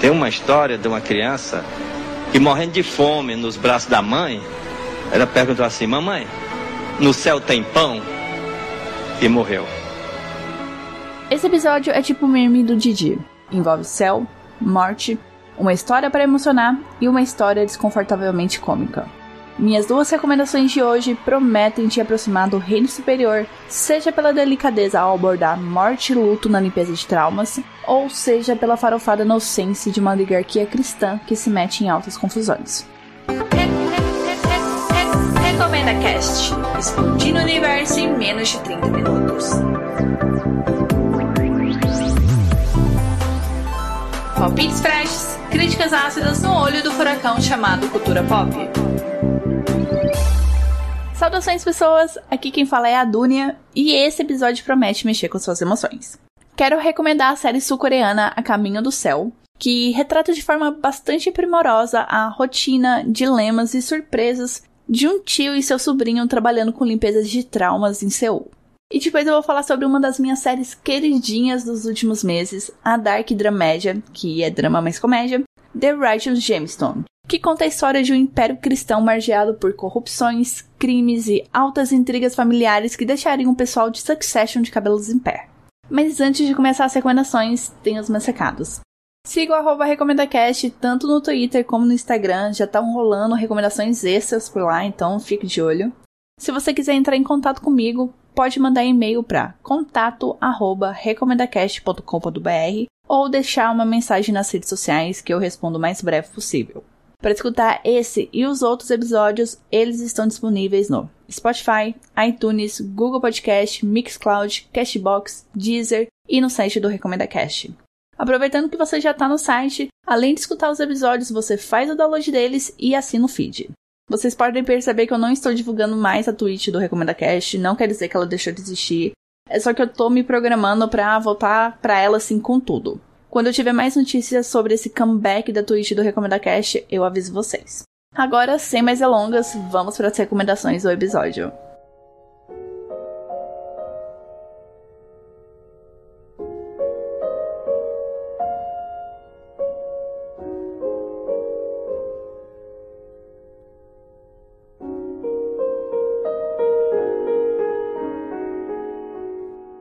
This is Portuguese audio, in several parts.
Tem uma história de uma criança que morrendo de fome nos braços da mãe, ela perguntou assim: Mamãe, no céu tem pão? E morreu. Esse episódio é tipo o meme do Didi. Envolve céu, morte, uma história para emocionar e uma história desconfortavelmente cômica. Minhas duas recomendações de hoje prometem te aproximar do reino superior, seja pela delicadeza ao abordar morte e luto na limpeza de traumas, ou seja pela farofada inocência de uma oligarquia cristã que se mete em altas confusões. Recomenda Cast, explodindo o universo em menos de 30 minutos. Palpites freshes, críticas ácidas no olho do furacão chamado cultura pop. Saudações, pessoas! Aqui quem fala é a Dunia e esse episódio promete mexer com suas emoções. Quero recomendar a série sul-coreana A Caminho do Céu, que retrata de forma bastante primorosa a rotina, dilemas e surpresas de um tio e seu sobrinho trabalhando com limpezas de traumas em Seul. E depois eu vou falar sobre uma das minhas séries queridinhas dos últimos meses, a Dark Dramédia, que é drama mais comédia, The Righteous Gemstone, que conta a história de um império cristão margeado por corrupções, crimes e altas intrigas familiares que deixariam o pessoal de Succession de cabelos em pé. Mas antes de começar as recomendações, tem os meus recados. Siga o RecomendaCast tanto no Twitter como no Instagram, já estão rolando recomendações extras por lá, então fique de olho. Se você quiser entrar em contato comigo, pode mandar e-mail para contato@recomendacast.com.br ou deixar uma mensagem nas redes sociais que eu respondo o mais breve possível. Para escutar esse e os outros episódios, eles estão disponíveis no Spotify, iTunes, Google Podcast, Mixcloud, Cashbox, Deezer e no site do Recomenda Cast. Aproveitando que você já está no site, além de escutar os episódios, você faz o download deles e assina o feed. Vocês podem perceber que eu não estou divulgando mais a Twitch do Recomenda Cast, não quer dizer que ela deixou de existir. É só que eu tô me programando para voltar para ela assim com tudo. Quando eu tiver mais notícias sobre esse comeback da Twitch do Recomenda Cast, eu aviso vocês. Agora, sem mais delongas, vamos para as recomendações do episódio.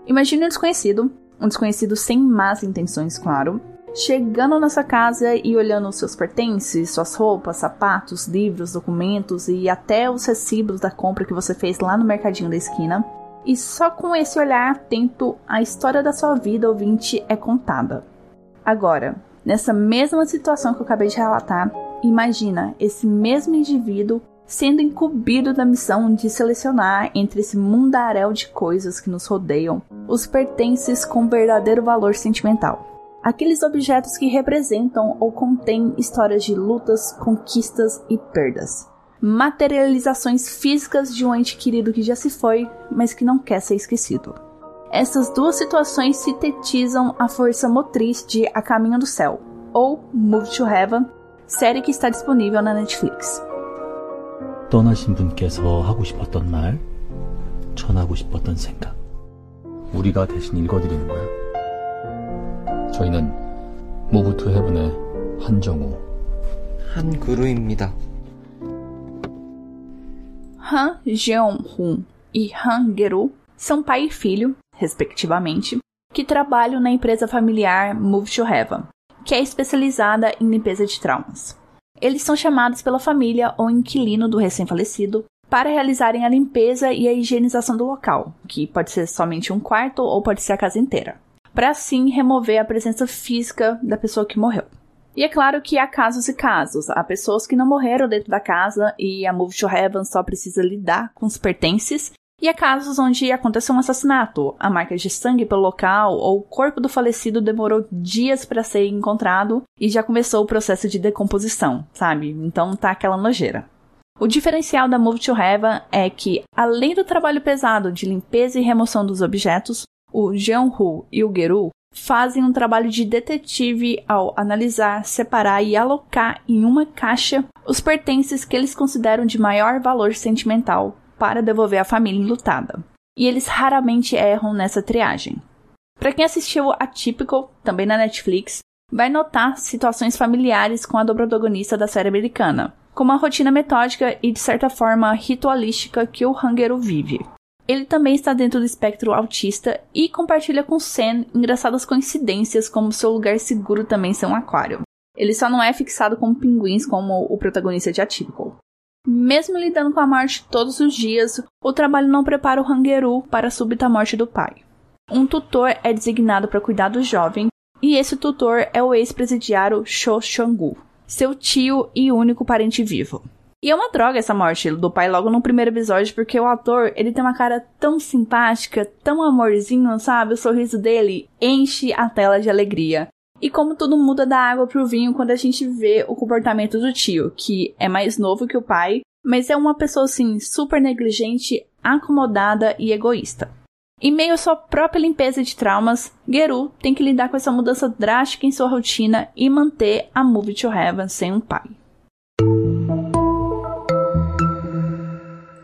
Imagine um desconhecido um desconhecido sem más intenções, claro, chegando na sua casa e olhando os seus pertences, suas roupas, sapatos, livros, documentos e até os recibos da compra que você fez lá no mercadinho da esquina. E só com esse olhar atento, a história da sua vida ouvinte é contada. Agora, nessa mesma situação que eu acabei de relatar, imagina esse mesmo indivíduo sendo incumbido da missão de selecionar entre esse mundaréu de coisas que nos rodeiam os pertences com verdadeiro valor sentimental. Aqueles objetos que representam ou contêm histórias de lutas, conquistas e perdas. Materializações físicas de um ente querido que já se foi, mas que não quer ser esquecido. Essas duas situações sintetizam a força motriz de A Caminho do Céu, ou Move to Heaven, série que está disponível na Netflix. 떠나신 분께서 하고 싶었던 말, 전하고 싶었던 생각. 우리가 대신 읽어드리는 거야. 저희는 모브 투 헤븐의 한정우, 한그루입니다. Han Jeong-hoon e Han Geru são pai e filho, respectivamente, que trabalham na empresa familiar Move to Heaven, que é especializada em limpeza de traumas. Eles são chamados pela família ou inquilino do recém-falecido para realizarem a limpeza e a higienização do local, que pode ser somente um quarto ou pode ser a casa inteira, para assim remover a presença física da pessoa que morreu. E é claro que há casos e casos. Há pessoas que não morreram dentro da casa e a Move to Heaven só precisa lidar com os pertences e há casos onde aconteceu um assassinato, a marca de sangue pelo local ou o corpo do falecido demorou dias para ser encontrado e já começou o processo de decomposição, sabe? Então tá aquela nojeira. O diferencial da Move to Heaven é que, além do trabalho pesado de limpeza e remoção dos objetos, o Jeonhu e o Geru fazem um trabalho de detetive ao analisar, separar e alocar em uma caixa os pertences que eles consideram de maior valor sentimental para devolver a família enlutada. E eles raramente erram nessa triagem. Para quem assistiu a também na Netflix, vai notar situações familiares com a do protagonista da série americana, como a rotina metódica e de certa forma ritualística que o Hangero vive. Ele também está dentro do espectro autista e compartilha com Sen engraçadas coincidências como seu lugar seguro também ser um aquário. Ele só não é fixado como pinguins como o protagonista de Atypical. Mesmo lidando com a morte todos os dias, o trabalho não prepara o Hangeru para a súbita morte do pai. Um tutor é designado para cuidar do jovem, e esse tutor é o ex-presidiário Sho Shang-gu, seu tio e único parente vivo. E é uma droga essa morte do pai logo no primeiro episódio, porque o ator, ele tem uma cara tão simpática, tão amorzinho, sabe? O sorriso dele enche a tela de alegria. E como tudo muda da água pro vinho quando a gente vê o comportamento do tio, que é mais novo que o pai, mas é uma pessoa assim super negligente, acomodada e egoísta. Em meio à sua própria limpeza de traumas, Geru tem que lidar com essa mudança drástica em sua rotina e manter a Move to Heaven sem um pai.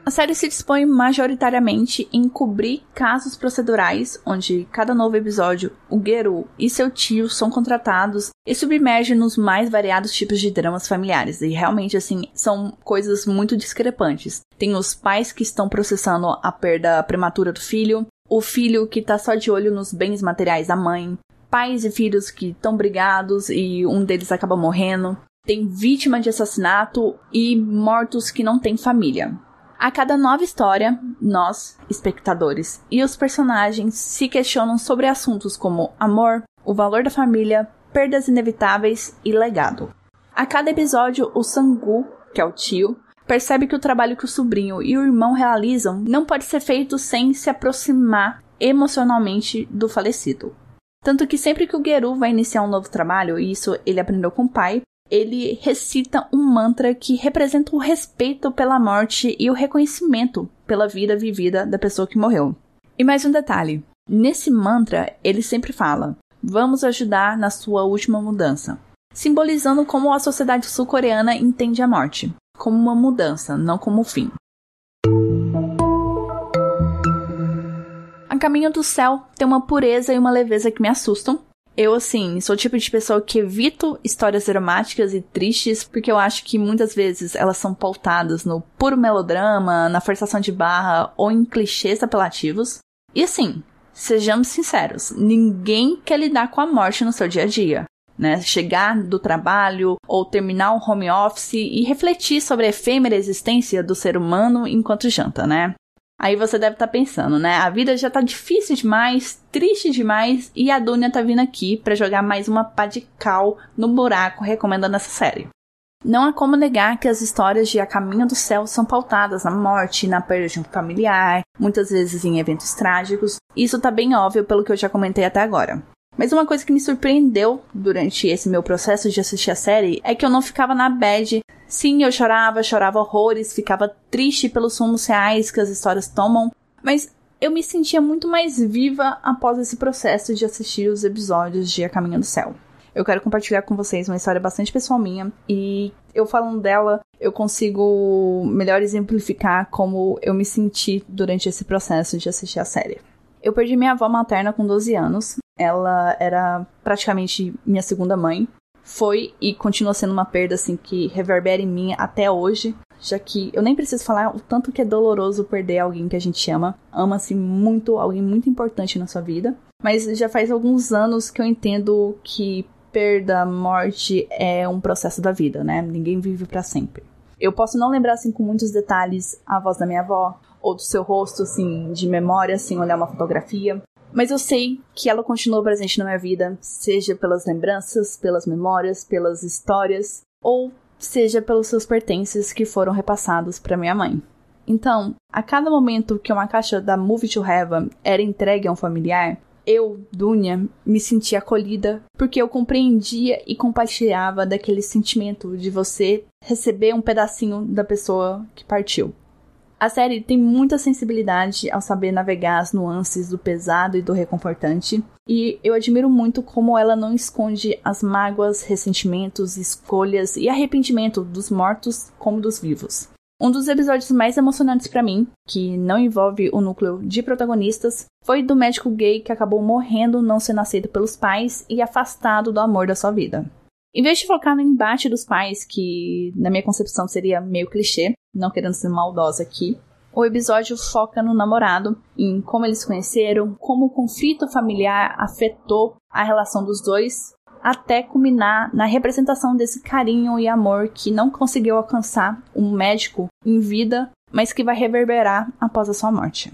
A série se dispõe majoritariamente em cobrir casos procedurais, onde cada novo episódio, o Geru e seu tio são contratados e submerge nos mais variados tipos de dramas familiares. E realmente, assim, são coisas muito discrepantes. Tem os pais que estão processando a perda prematura do filho, o filho que tá só de olho nos bens materiais da mãe, pais e filhos que estão brigados e um deles acaba morrendo. Tem vítima de assassinato e mortos que não têm família. A cada nova história, nós, espectadores, e os personagens se questionam sobre assuntos como amor, o valor da família, perdas inevitáveis e legado. A cada episódio, o Sangu, que é o tio, percebe que o trabalho que o sobrinho e o irmão realizam não pode ser feito sem se aproximar emocionalmente do falecido. Tanto que sempre que o Geru vai iniciar um novo trabalho, e isso ele aprendeu com o pai, ele recita um mantra que representa o respeito pela morte e o reconhecimento pela vida vivida da pessoa que morreu. E mais um detalhe: nesse mantra, ele sempre fala: Vamos ajudar na sua última mudança, simbolizando como a sociedade sul-coreana entende a morte como uma mudança, não como um fim. A Caminho do Céu tem uma pureza e uma leveza que me assustam, eu, assim, sou o tipo de pessoa que evito histórias dramáticas e tristes, porque eu acho que muitas vezes elas são pautadas no puro melodrama, na forçação de barra ou em clichês apelativos. E assim, sejamos sinceros, ninguém quer lidar com a morte no seu dia a dia. Né? Chegar do trabalho ou terminar um home office e refletir sobre a efêmera existência do ser humano enquanto janta, né? Aí você deve estar tá pensando, né? A vida já tá difícil demais, triste demais, e a Dunia tá vindo aqui para jogar mais uma pá de cal no buraco recomendando essa série. Não há como negar que as histórias de A Caminho do Céu são pautadas na morte, na perda de um familiar, muitas vezes em eventos trágicos. Isso tá bem óbvio pelo que eu já comentei até agora. Mas uma coisa que me surpreendeu durante esse meu processo de assistir a série é que eu não ficava na bad. Sim, eu chorava, chorava horrores, ficava triste pelos rumos reais que as histórias tomam, mas eu me sentia muito mais viva após esse processo de assistir os episódios de A Caminho do Céu. Eu quero compartilhar com vocês uma história bastante pessoal minha e eu falando dela, eu consigo melhor exemplificar como eu me senti durante esse processo de assistir a série. Eu perdi minha avó materna com 12 anos. Ela era praticamente minha segunda mãe. Foi e continua sendo uma perda assim que reverbera em mim até hoje, já que eu nem preciso falar o tanto que é doloroso perder alguém que a gente ama. Ama-se muito, alguém muito importante na sua vida. Mas já faz alguns anos que eu entendo que perda, morte é um processo da vida, né? Ninguém vive para sempre. Eu posso não lembrar assim com muitos detalhes a voz da minha avó, ou do seu rosto, assim, de memória, assim, olhar uma fotografia. Mas eu sei que ela continua presente na minha vida, seja pelas lembranças, pelas memórias, pelas histórias, ou seja pelos seus pertences que foram repassados para minha mãe. Então, a cada momento que uma caixa da Move to Heaven era entregue a um familiar, eu, Dunia, me sentia acolhida porque eu compreendia e compartilhava daquele sentimento de você receber um pedacinho da pessoa que partiu. A série tem muita sensibilidade ao saber navegar as nuances do pesado e do reconfortante, e eu admiro muito como ela não esconde as mágoas, ressentimentos, escolhas e arrependimento dos mortos como dos vivos. Um dos episódios mais emocionantes para mim, que não envolve o núcleo de protagonistas, foi do médico gay que acabou morrendo não sendo aceito pelos pais e afastado do amor da sua vida. Em vez de focar no embate dos pais, que na minha concepção seria meio clichê, não querendo ser maldosa aqui, o episódio foca no namorado, em como eles se conheceram, como o conflito familiar afetou a relação dos dois, até culminar na representação desse carinho e amor que não conseguiu alcançar um médico em vida, mas que vai reverberar após a sua morte.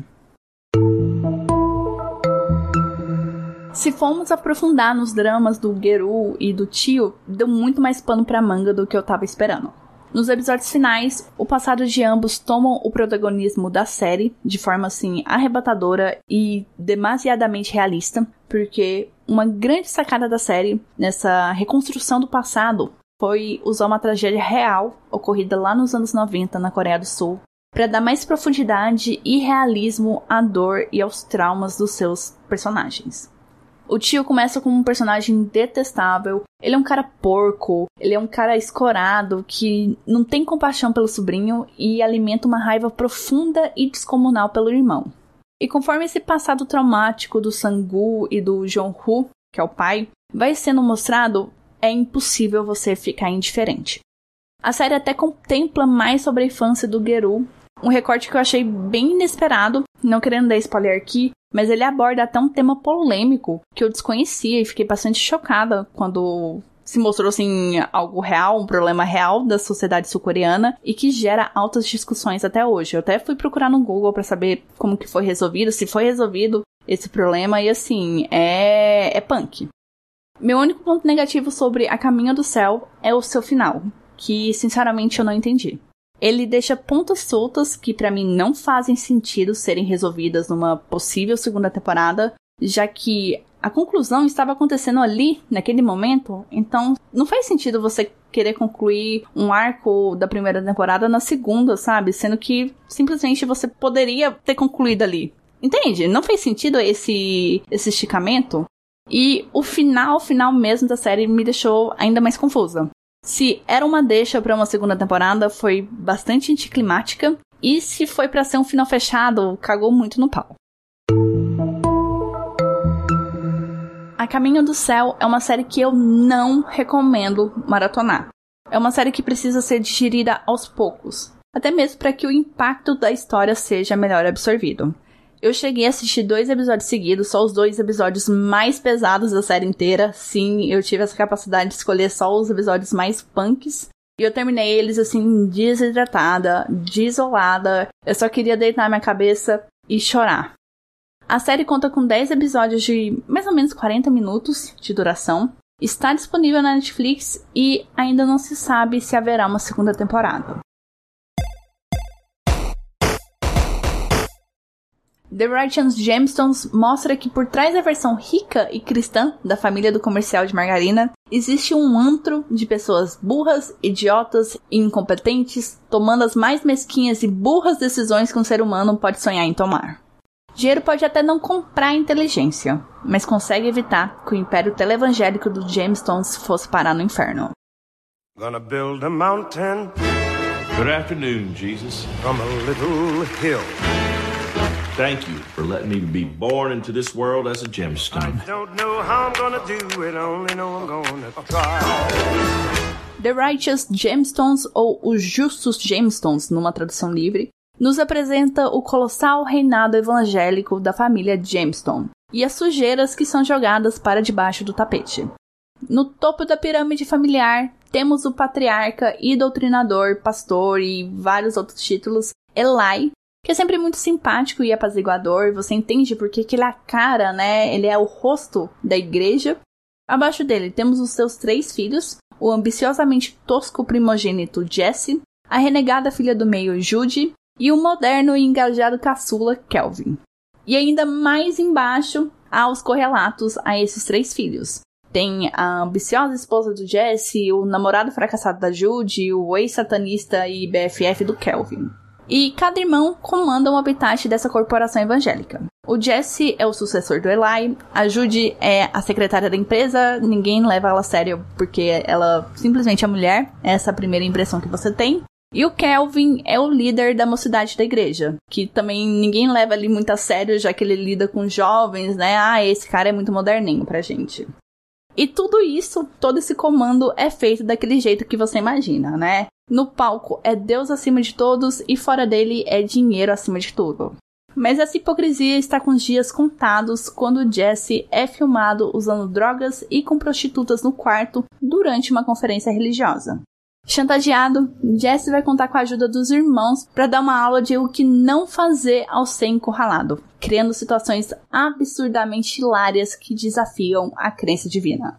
Se formos aprofundar nos dramas do Geru e do tio, deu muito mais pano pra manga do que eu tava esperando. Nos episódios finais, o passado de ambos tomam o protagonismo da série de forma assim arrebatadora e demasiadamente realista, porque uma grande sacada da série nessa reconstrução do passado foi usar uma tragédia real ocorrida lá nos anos 90 na Coreia do Sul para dar mais profundidade e realismo à dor e aos traumas dos seus personagens. O tio começa como um personagem detestável. Ele é um cara porco, ele é um cara escorado que não tem compaixão pelo sobrinho e alimenta uma raiva profunda e descomunal pelo irmão. E conforme esse passado traumático do Sangu e do Jong-Hu, que é o pai, vai sendo mostrado, é impossível você ficar indiferente. A série até contempla mais sobre a infância do Geru, um recorte que eu achei bem inesperado, não querendo dar spoiler aqui, mas ele aborda até um tema polêmico que eu desconhecia e fiquei bastante chocada quando se mostrou assim algo real, um problema real da sociedade sul-coreana e que gera altas discussões até hoje. Eu até fui procurar no Google para saber como que foi resolvido, se foi resolvido esse problema e assim, é é punk. Meu único ponto negativo sobre A Caminho do Céu é o seu final, que sinceramente eu não entendi ele deixa pontas soltas que para mim não fazem sentido serem resolvidas numa possível segunda temporada, já que a conclusão estava acontecendo ali, naquele momento, então não faz sentido você querer concluir um arco da primeira temporada na segunda, sabe? Sendo que simplesmente você poderia ter concluído ali. Entende? Não fez sentido esse, esse esticamento. E o final, final mesmo da série me deixou ainda mais confusa. Se era uma deixa para uma segunda temporada, foi bastante anticlimática. E se foi para ser um final fechado, cagou muito no pau. A Caminho do Céu é uma série que eu não recomendo maratonar. É uma série que precisa ser digerida aos poucos, até mesmo para que o impacto da história seja melhor absorvido. Eu cheguei a assistir dois episódios seguidos, só os dois episódios mais pesados da série inteira. Sim, eu tive essa capacidade de escolher só os episódios mais punks. E eu terminei eles assim, desidratada, desolada. Eu só queria deitar minha cabeça e chorar. A série conta com 10 episódios de mais ou menos 40 minutos de duração. Está disponível na Netflix e ainda não se sabe se haverá uma segunda temporada. The Righteous Gemstones mostra que por trás da versão rica e cristã da família do comercial de margarina, existe um antro de pessoas burras, idiotas e incompetentes, tomando as mais mesquinhas e burras decisões que um ser humano pode sonhar em tomar. Dinheiro pode até não comprar inteligência, mas consegue evitar que o império televangélico dos Gemstones fosse parar no inferno. Gonna build a mountain. Good afternoon, Jesus. From a little hill. Thank you for letting me be born into this world as a gemstone. I don't know how I'm gonna do it, only know I'm gonna try. The Righteous Gemstones, ou Os Justos Gemstones, numa tradução livre, nos apresenta o colossal reinado evangélico da família Gemstone e as sujeiras que são jogadas para debaixo do tapete. No topo da pirâmide familiar, temos o patriarca e doutrinador, pastor e vários outros títulos, Eli, que é sempre muito simpático e apaziguador, você entende porque que ele é a cara, né? Ele é o rosto da igreja. Abaixo dele temos os seus três filhos, o ambiciosamente tosco primogênito Jesse, a renegada filha do meio Judy e o moderno e engajado caçula Kelvin. E ainda mais embaixo há os correlatos a esses três filhos. Tem a ambiciosa esposa do Jesse, o namorado fracassado da Judy, o ex-satanista e BFF do Kelvin e cada irmão comanda um habitat dessa corporação evangélica. O Jesse é o sucessor do Eli, a Judy é a secretária da empresa, ninguém leva ela a sério porque ela simplesmente é mulher, essa é a primeira impressão que você tem. E o Kelvin é o líder da mocidade da igreja, que também ninguém leva ali muito a sério, já que ele lida com jovens, né? Ah, esse cara é muito moderninho pra gente. E tudo isso, todo esse comando é feito daquele jeito que você imagina, né? No palco é Deus acima de todos e fora dele é dinheiro acima de tudo. Mas essa hipocrisia está com os dias contados quando Jesse é filmado usando drogas e com prostitutas no quarto durante uma conferência religiosa. Chantageado, Jesse vai contar com a ajuda dos irmãos para dar uma aula de o que não fazer ao ser encurralado, criando situações absurdamente hilárias que desafiam a crença divina.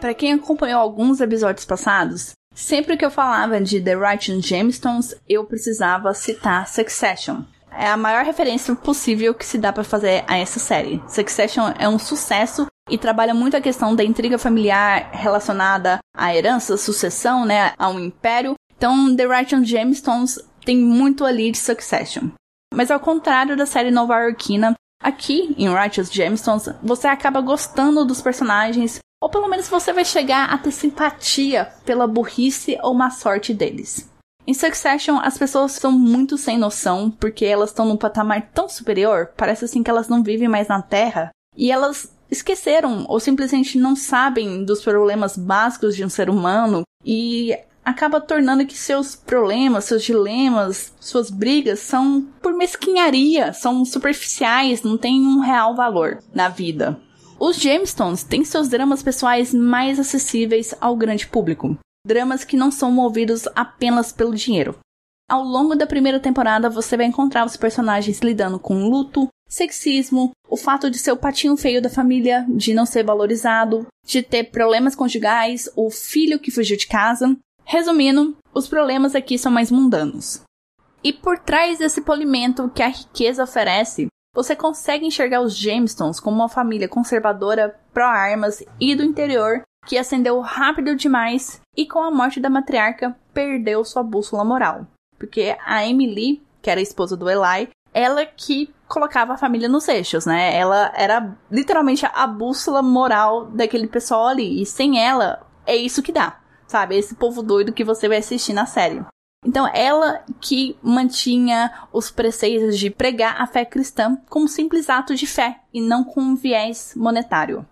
Para quem acompanhou alguns episódios passados, sempre que eu falava de The Righteous Gemstones, eu precisava citar Succession, é a maior referência possível que se dá para fazer a essa série. Succession é um sucesso e trabalha muito a questão da intriga familiar relacionada à herança, sucessão, né, a um império. Então, The Righteous Gemstones tem muito ali de Succession. Mas ao contrário da série nova-iorquina, aqui em Righteous Gemstones, você acaba gostando dos personagens, ou pelo menos você vai chegar a ter simpatia pela burrice ou má sorte deles. Em Succession, as pessoas são muito sem noção, porque elas estão num patamar tão superior, parece assim que elas não vivem mais na Terra, e elas esqueceram ou simplesmente não sabem dos problemas básicos de um ser humano e acaba tornando que seus problemas, seus dilemas, suas brigas são por mesquinharia, são superficiais, não têm um real valor na vida. Os Jamestones têm seus dramas pessoais mais acessíveis ao grande público dramas que não são movidos apenas pelo dinheiro. Ao longo da primeira temporada, você vai encontrar os personagens lidando com luto, sexismo, o fato de ser o patinho feio da família, de não ser valorizado, de ter problemas conjugais, o filho que fugiu de casa. Resumindo, os problemas aqui são mais mundanos. E por trás desse polimento que a riqueza oferece, você consegue enxergar os Jamestones como uma família conservadora, pró-armas e do interior que ascendeu rápido demais e com a morte da matriarca perdeu sua bússola moral. Porque a Emily, que era a esposa do Eli, ela que colocava a família nos eixos, né? Ela era literalmente a bússola moral daquele pessoal ali. E sem ela, é isso que dá, sabe? Esse povo doido que você vai assistir na série. Então, ela que mantinha os preceitos de pregar a fé cristã como simples ato de fé e não com um viés monetário.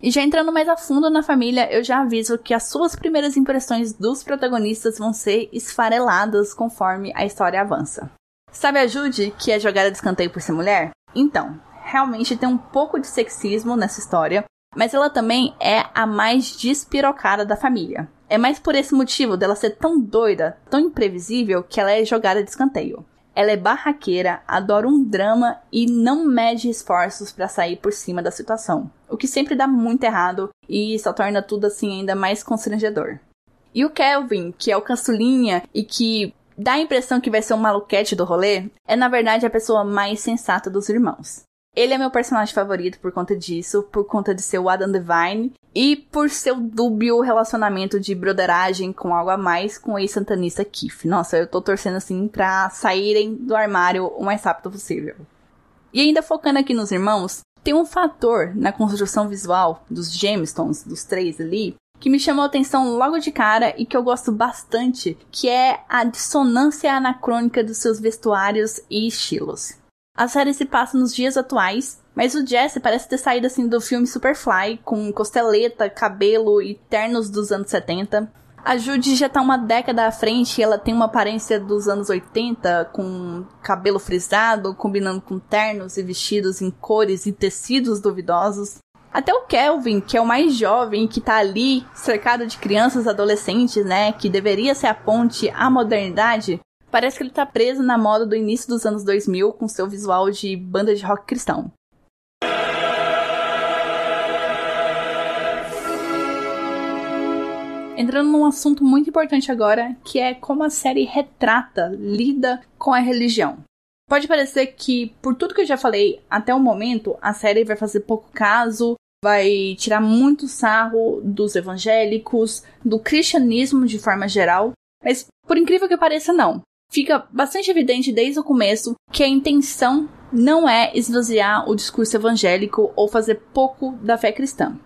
E já entrando mais a fundo na família, eu já aviso que as suas primeiras impressões dos protagonistas vão ser esfareladas conforme a história avança. Sabe a Judy, que é jogada de escanteio por ser mulher? Então, realmente tem um pouco de sexismo nessa história, mas ela também é a mais despirocada da família. É mais por esse motivo dela ser tão doida, tão imprevisível, que ela é jogada de escanteio. Ela é barraqueira, adora um drama e não mede esforços para sair por cima da situação, o que sempre dá muito errado e só torna tudo assim ainda mais constrangedor. E o Kelvin, que é o caçulinha e que dá a impressão que vai ser um maluquete do rolê, é na verdade a pessoa mais sensata dos irmãos. Ele é meu personagem favorito por conta disso, por conta de ser o Adam Devine e por seu dúbio relacionamento de broderagem com algo a mais com o ex-santanista Keith. Nossa, eu tô torcendo assim pra saírem do armário o mais rápido possível. E ainda focando aqui nos irmãos, tem um fator na construção visual dos Jamestones, dos três ali, que me chamou a atenção logo de cara e que eu gosto bastante, que é a dissonância anacrônica dos seus vestuários e estilos. A série se passa nos dias atuais, mas o Jesse parece ter saído assim do filme Superfly, com costeleta, cabelo e ternos dos anos 70. A Judy já tá uma década à frente e ela tem uma aparência dos anos 80, com cabelo frisado, combinando com ternos e vestidos em cores e tecidos duvidosos. Até o Kelvin, que é o mais jovem, que tá ali, cercado de crianças adolescentes, né, que deveria ser a ponte à modernidade, Parece que ele tá preso na moda do início dos anos 2000 com seu visual de banda de rock cristão. Entrando num assunto muito importante agora, que é como a série retrata, lida com a religião. Pode parecer que, por tudo que eu já falei até o momento, a série vai fazer pouco caso, vai tirar muito sarro dos evangélicos, do cristianismo de forma geral, mas por incrível que pareça, não fica bastante evidente desde o começo que a intenção não é esvaziar o discurso evangélico ou fazer pouco da fé cristã.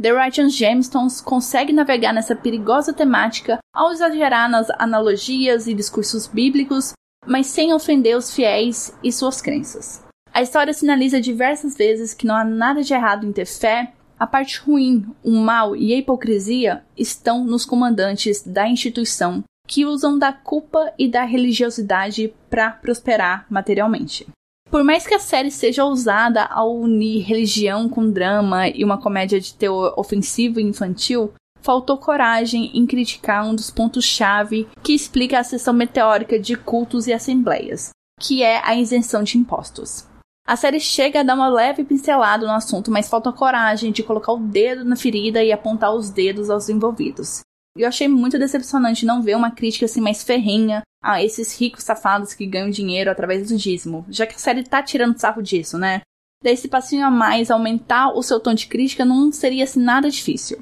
The Righteous Gemstones consegue navegar nessa perigosa temática ao exagerar nas analogias e discursos bíblicos, mas sem ofender os fiéis e suas crenças. A história sinaliza diversas vezes que não há nada de errado em ter fé, a parte ruim, o mal e a hipocrisia estão nos comandantes da instituição que usam da culpa e da religiosidade para prosperar materialmente. Por mais que a série seja ousada ao unir religião com drama e uma comédia de teor ofensivo e infantil, faltou coragem em criticar um dos pontos-chave que explica a seção meteórica de cultos e assembleias, que é a isenção de impostos. A série chega a dar uma leve pincelada no assunto, mas falta coragem de colocar o dedo na ferida e apontar os dedos aos envolvidos. Eu achei muito decepcionante não ver uma crítica assim mais ferrenha a esses ricos safados que ganham dinheiro através do dízimo, já que a série tá tirando sarro disso, né? Daí esse passinho a mais, aumentar o seu tom de crítica não seria assim nada difícil.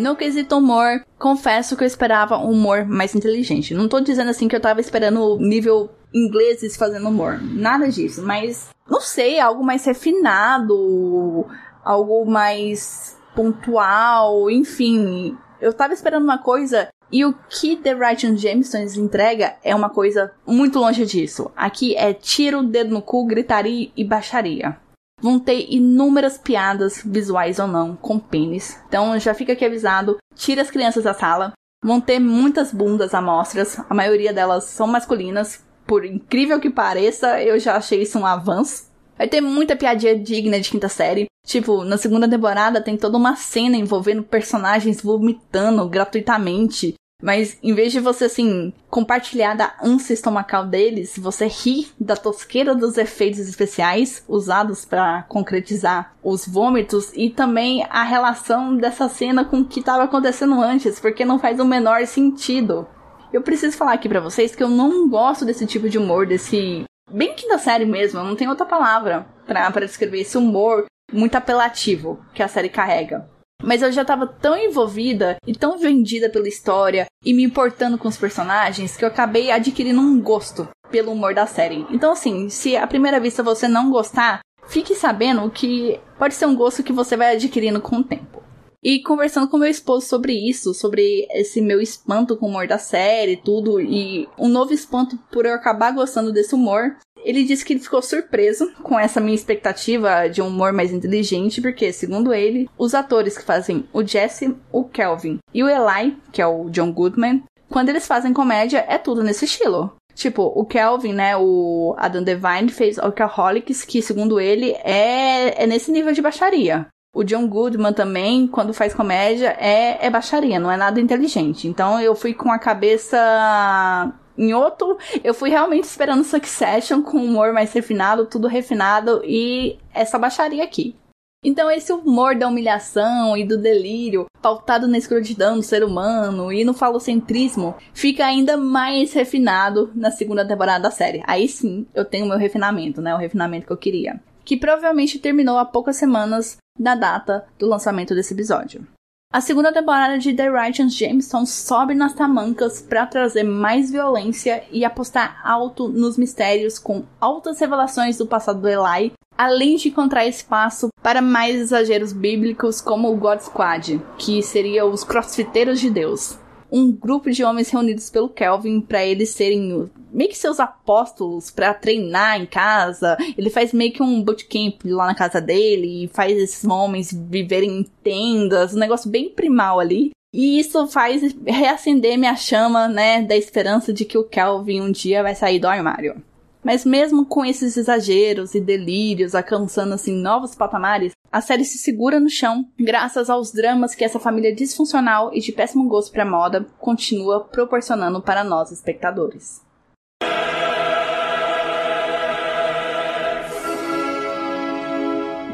No quesito humor, confesso que eu esperava um humor mais inteligente. Não tô dizendo assim que eu tava esperando nível ingleses fazendo humor. Nada disso, mas não sei, algo mais refinado, algo mais pontual, enfim. Eu tava esperando uma coisa e o que The Writing Jamestones entrega é uma coisa muito longe disso. Aqui é tiro, dedo no cu, gritaria e baixaria. Vão ter inúmeras piadas, visuais ou não, com pênis. Então já fica aqui avisado, tira as crianças da sala. Vão ter muitas bundas amostras, a maioria delas são masculinas. Por incrível que pareça, eu já achei isso um avanço. Vai ter muita piadinha digna de quinta série. Tipo, na segunda temporada tem toda uma cena envolvendo personagens vomitando gratuitamente. Mas em vez de você, assim, compartilhar da ânsia estomacal deles, você ri da tosqueira dos efeitos especiais usados para concretizar os vômitos e também a relação dessa cena com o que estava acontecendo antes, porque não faz o menor sentido. Eu preciso falar aqui para vocês que eu não gosto desse tipo de humor, desse. Bem quinta série mesmo, não tem outra palavra para descrever esse humor muito apelativo que a série carrega. Mas eu já tava tão envolvida e tão vendida pela história e me importando com os personagens que eu acabei adquirindo um gosto pelo humor da série. Então, assim, se à primeira vista você não gostar, fique sabendo que pode ser um gosto que você vai adquirindo com o tempo. E conversando com meu esposo sobre isso, sobre esse meu espanto com o humor da série, tudo, e um novo espanto por eu acabar gostando desse humor, ele disse que ele ficou surpreso com essa minha expectativa de um humor mais inteligente, porque, segundo ele, os atores que fazem o Jesse, o Kelvin e o Eli, que é o John Goodman, quando eles fazem comédia, é tudo nesse estilo. Tipo, o Kelvin, né, o Adam Devine fez Alcoholics, que segundo ele é, é nesse nível de baixaria. O John Goodman também, quando faz comédia, é, é baixaria, não é nada inteligente. Então eu fui com a cabeça em outro, eu fui realmente esperando Succession com humor mais refinado, tudo refinado e essa baixaria aqui. Então esse humor da humilhação e do delírio, pautado na escrotidão do ser humano e no falocentrismo, fica ainda mais refinado na segunda temporada da série. Aí sim, eu tenho meu refinamento, né? O refinamento que eu queria. Que provavelmente terminou há poucas semanas da data do lançamento desse episódio. A segunda temporada de The Righteous Jameson sobe nas tamancas para trazer mais violência e apostar alto nos mistérios com altas revelações do passado do Eli, além de encontrar espaço para mais exageros bíblicos como o God Squad, que seria os crossfiteiros de Deus um grupo de homens reunidos pelo Kelvin para eles serem meio que seus apóstolos para treinar em casa. Ele faz meio que um bootcamp lá na casa dele e faz esses homens viverem em tendas, um negócio bem primal ali. E isso faz reacender minha chama, né, da esperança de que o Kelvin um dia vai sair do armário. Mas mesmo com esses exageros e delírios alcançando assim novos patamares, a série se segura no chão graças aos dramas que essa família disfuncional e de péssimo gosto para moda continua proporcionando para nós espectadores.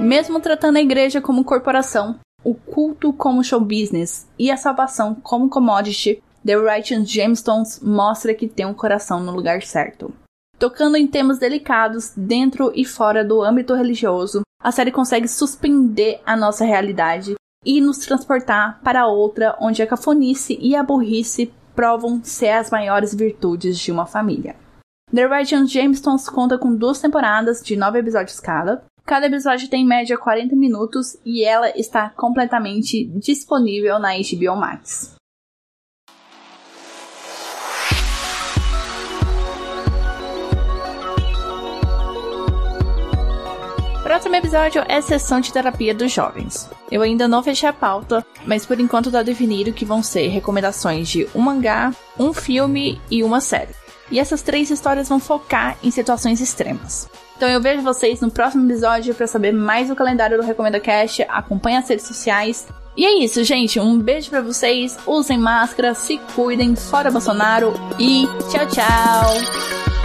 Mesmo tratando a igreja como corporação, o culto como show business e a salvação como commodity, The Righteous Jamestones mostra que tem um coração no lugar certo. Tocando em temas delicados dentro e fora do âmbito religioso, a série consegue suspender a nossa realidade e nos transportar para outra onde a cafonice e a burrice provam ser as maiores virtudes de uma família. The Righteous Jamestones conta com duas temporadas de nove episódios cada. Cada episódio tem em média 40 minutos e ela está completamente disponível na HBO Max. Próximo episódio é sessão de terapia dos jovens. Eu ainda não fechei a pauta, mas por enquanto tá definido que vão ser recomendações de um mangá, um filme e uma série. E essas três histórias vão focar em situações extremas. Então eu vejo vocês no próximo episódio para saber mais do calendário do Recomenda Cast, acompanhe as redes sociais. E é isso, gente. Um beijo para vocês. Usem máscara, se cuidem, fora Bolsonaro e tchau, tchau.